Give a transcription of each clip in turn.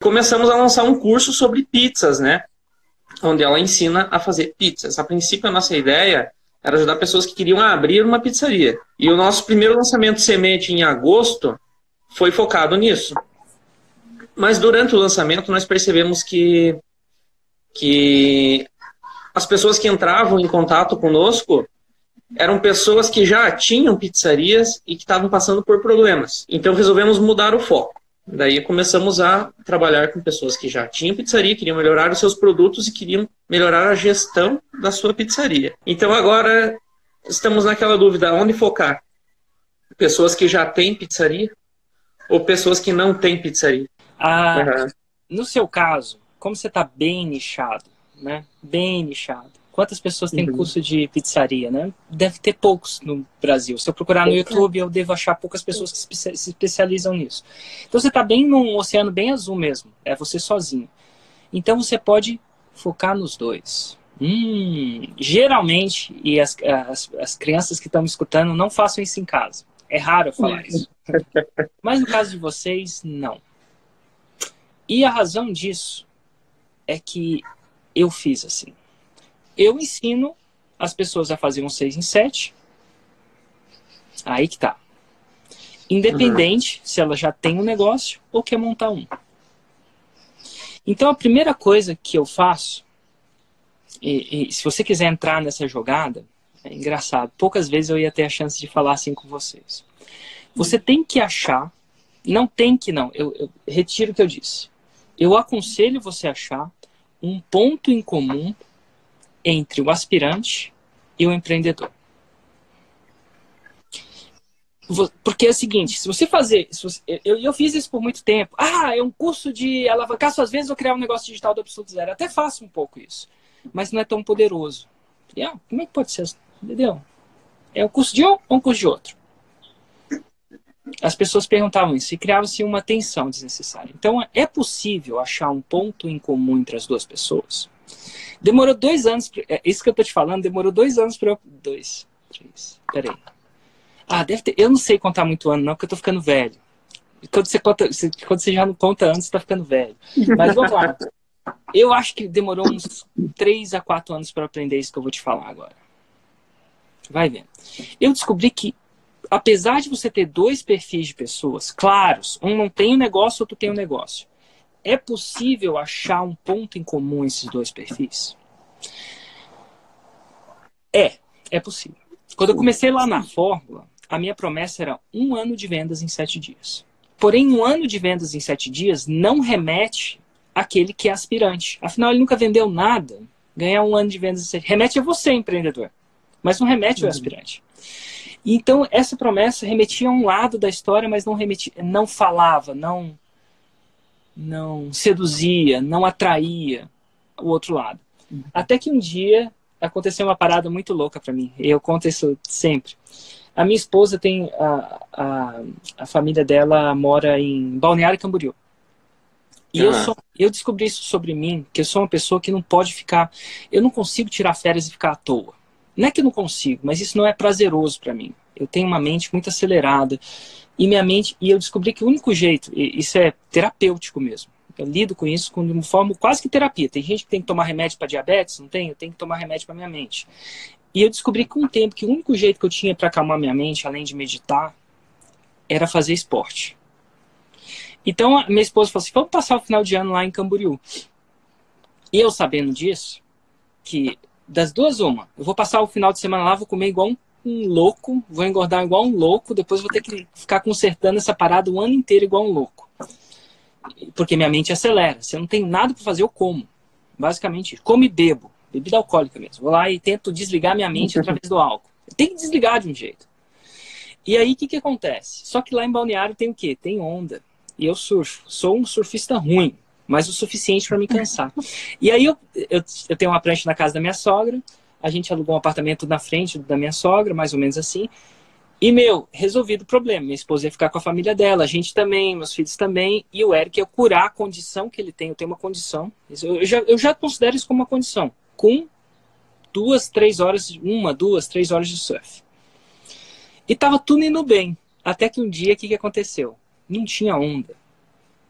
começamos a lançar um curso sobre pizzas, né? Onde ela ensina a fazer pizzas. A princípio, a nossa ideia era ajudar pessoas que queriam abrir uma pizzaria. E o nosso primeiro lançamento semente em agosto foi focado nisso. Mas durante o lançamento nós percebemos que, que as pessoas que entravam em contato conosco eram pessoas que já tinham pizzarias e que estavam passando por problemas. Então resolvemos mudar o foco. Daí começamos a trabalhar com pessoas que já tinham pizzaria, queriam melhorar os seus produtos e queriam melhorar a gestão da sua pizzaria. Então agora estamos naquela dúvida, onde focar? Pessoas que já têm pizzaria ou pessoas que não têm pizzaria? Ah, uhum. No seu caso, como você está bem nichado, né? Bem nichado. Quantas pessoas têm uhum. curso de pizzaria, né? Deve ter poucos no Brasil. Se eu procurar no YouTube, eu devo achar poucas pessoas que se especializam nisso. Então você está bem num oceano bem azul mesmo. É você sozinho. Então você pode focar nos dois. Hum, geralmente, e as, as, as crianças que estão me escutando, não façam isso em casa. É raro falar isso. Mas no caso de vocês, não. E a razão disso é que eu fiz assim. Eu ensino as pessoas a fazer um 6 em 7. Aí que tá. Independente uhum. se ela já tem um negócio ou quer montar um. Então a primeira coisa que eu faço, e, e se você quiser entrar nessa jogada, é engraçado, poucas vezes eu ia ter a chance de falar assim com vocês. Você tem que achar, não tem que não, eu, eu retiro o que eu disse eu aconselho você a achar um ponto em comum entre o aspirante e o empreendedor. Porque é o seguinte, se você fazer. Se você, eu, eu fiz isso por muito tempo. Ah, é um curso de alavancar suas vezes ou criar um negócio digital do absoluto zero. Até faço um pouco isso. Mas não é tão poderoso. Ah, como é que pode ser? Entendeu? É um curso de um ou um curso de outro? as pessoas perguntavam isso e criava-se uma tensão desnecessária. Então, é possível achar um ponto em comum entre as duas pessoas? Demorou dois anos, é isso que eu tô te falando, demorou dois anos para eu... Dois, três, peraí. Ah, deve ter, eu não sei contar muito ano não, porque eu tô ficando velho. Quando você, conta, quando você já não conta anos, você tá ficando velho. Mas vamos lá. Eu acho que demorou uns três a quatro anos para aprender isso que eu vou te falar agora. Vai vendo. Eu descobri que apesar de você ter dois perfis de pessoas claros, um não tem um negócio, outro tem um negócio, é possível achar um ponto em comum esses dois perfis? É, é possível. Quando eu comecei lá na Fórmula, a minha promessa era um ano de vendas em sete dias. Porém, um ano de vendas em sete dias não remete àquele que é aspirante. Afinal, ele nunca vendeu nada. Ganhar um ano de vendas em sete remete a você, empreendedor. Mas não remete ao uhum. aspirante. Então, essa promessa remetia a um lado da história, mas não remetia, não falava, não não seduzia, não atraía o outro lado. Uhum. Até que um dia aconteceu uma parada muito louca para mim. Eu conto isso sempre. A minha esposa tem a, a, a família dela mora em Balneário Camboriú. E ah. eu, sou, eu descobri isso sobre mim, que eu sou uma pessoa que não pode ficar. Eu não consigo tirar férias e ficar à toa. Não é que eu não consigo, mas isso não é prazeroso para mim. Eu tenho uma mente muito acelerada e minha mente e eu descobri que o único jeito, isso é terapêutico mesmo. Eu lido com isso com uma forma quase que terapia. Tem gente que tem que tomar remédio para diabetes, não tem? Eu tenho que tomar remédio para minha mente. E eu descobri com o tempo que o único jeito que eu tinha para acalmar minha mente, além de meditar, era fazer esporte. Então minha esposa falou assim: vamos passar o final de ano lá em Camboriú. E eu sabendo disso, que das duas, uma. Eu vou passar o final de semana lá, vou comer igual um, um, louco, vou engordar igual um louco, depois vou ter que ficar consertando essa parada o ano inteiro igual um louco. Porque minha mente acelera. Se eu não tenho nada para fazer, eu como. Basicamente, como e bebo. Bebida alcoólica mesmo. Vou lá e tento desligar minha mente através do álcool. Tem que desligar de um jeito. E aí, o que, que acontece? Só que lá em Balneário tem o quê? Tem onda. E eu surfo. Sou um surfista ruim mas o suficiente para me cansar. E aí eu, eu, eu, tenho uma prancha na casa da minha sogra, a gente alugou um apartamento na frente da minha sogra, mais ou menos assim. E, meu, resolvido o problema. Minha esposa ia ficar com a família dela, a gente também, meus filhos também, e o Eric ia curar a condição que ele tem. Eu tenho uma condição, eu já, eu já considero isso como uma condição, com duas, três horas, uma, duas, três horas de surf. E tava tudo indo bem. Até que um dia, o que, que aconteceu? Não tinha onda.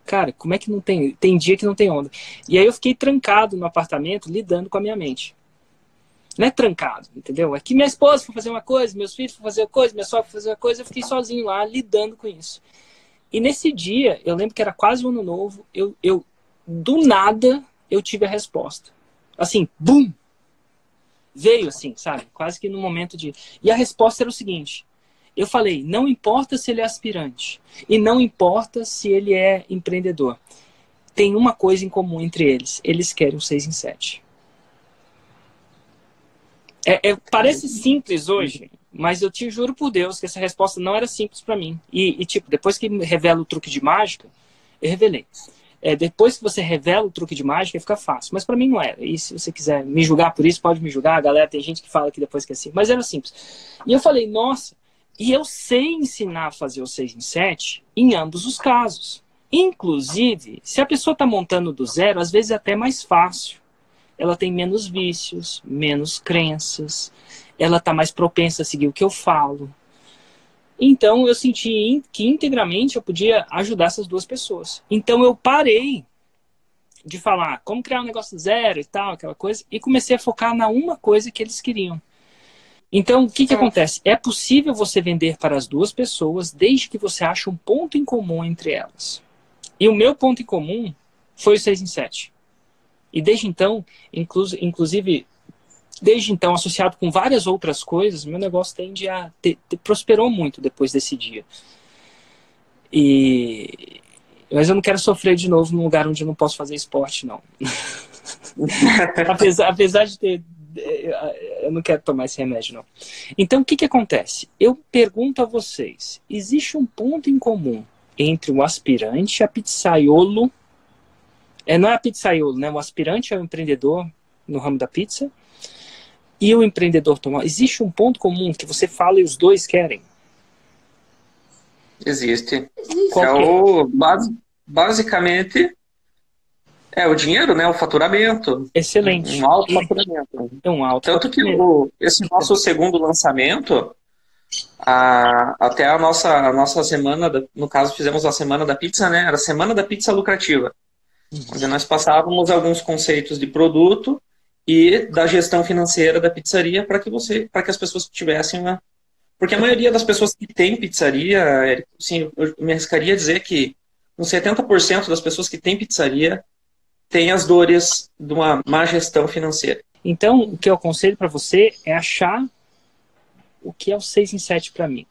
cara, como é que não tem. Tem dia que não tem onda. E aí eu fiquei trancado no apartamento lidando com a minha mente. Não é trancado, entendeu? É que minha esposa foi fazer uma coisa, meus filhos foram fazer uma coisa, minha sogra foi fazer uma coisa, eu fiquei sozinho lá lidando com isso. E nesse dia, eu lembro que era quase o ano novo, eu, eu do nada eu tive a resposta. Assim, bum! Veio assim, sabe? Quase que no momento de. E a resposta era o seguinte: eu falei, não importa se ele é aspirante e não importa se ele é empreendedor. Tem uma coisa em comum entre eles: eles querem o 6 em 7. É, é, parece simples hoje, mas eu te juro por Deus que essa resposta não era simples para mim. E, e, tipo, depois que revela o truque de mágica, eu revelei. É, depois que você revela o truque de mágica, fica fácil. Mas para mim não era. E se você quiser me julgar por isso, pode me julgar. A galera tem gente que fala que depois que é simples. Mas era simples. E eu falei, nossa, e eu sei ensinar a fazer o 6 em 7 em ambos os casos. Inclusive, se a pessoa está montando do zero, às vezes é até mais fácil. Ela tem menos vícios, menos crenças, ela está mais propensa a seguir o que eu falo. Então eu senti que integramente eu podia ajudar essas duas pessoas. Então eu parei de falar como criar um negócio zero e tal, aquela coisa, e comecei a focar na uma coisa que eles queriam. Então, o que, que acontece? É possível você vender para as duas pessoas desde que você ache um ponto em comum entre elas. E o meu ponto em comum foi o 6 em 7. E desde então, inclu inclusive, desde então, associado com várias outras coisas, meu negócio tende a prosperou muito depois desse dia. E mas eu não quero sofrer de novo num lugar onde eu não posso fazer esporte, não. apesar, apesar de ter eu não quero tomar esse remédio, não. Então, o que, que acontece? Eu pergunto a vocês: existe um ponto em comum entre o aspirante a pizzaiolo? É, não é a pizzaiolo, né? O aspirante é o empreendedor no ramo da pizza e o empreendedor tomar. Existe um ponto comum que você fala e os dois querem? Existe. Qual é o, base, basicamente é, o dinheiro, né? O faturamento. Excelente. Um alto faturamento. É um alto Tanto que o, esse nosso segundo lançamento, a, até a nossa, a nossa semana, da, no caso fizemos a semana da pizza, né? Era a semana da pizza lucrativa. Nós passávamos alguns conceitos de produto e da gestão financeira da pizzaria para que você, para que as pessoas tivessem uma. Porque a maioria das pessoas que tem pizzaria, assim, eu me arriscaria a dizer que uns 70% das pessoas que têm pizzaria tem as dores de uma má gestão financeira. Então, o que eu aconselho para você é achar o que é o 6 em 7 para mim.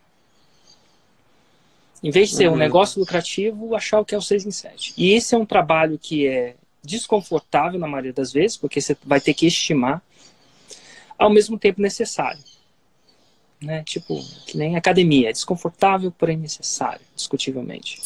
Em vez de ser uhum. um negócio lucrativo, achar o que é o 6 em 7. E esse é um trabalho que é desconfortável na maioria das vezes, porque você vai ter que estimar, ao mesmo tempo necessário. Né? Tipo, que nem academia, é desconfortável, porém necessário, discutivelmente.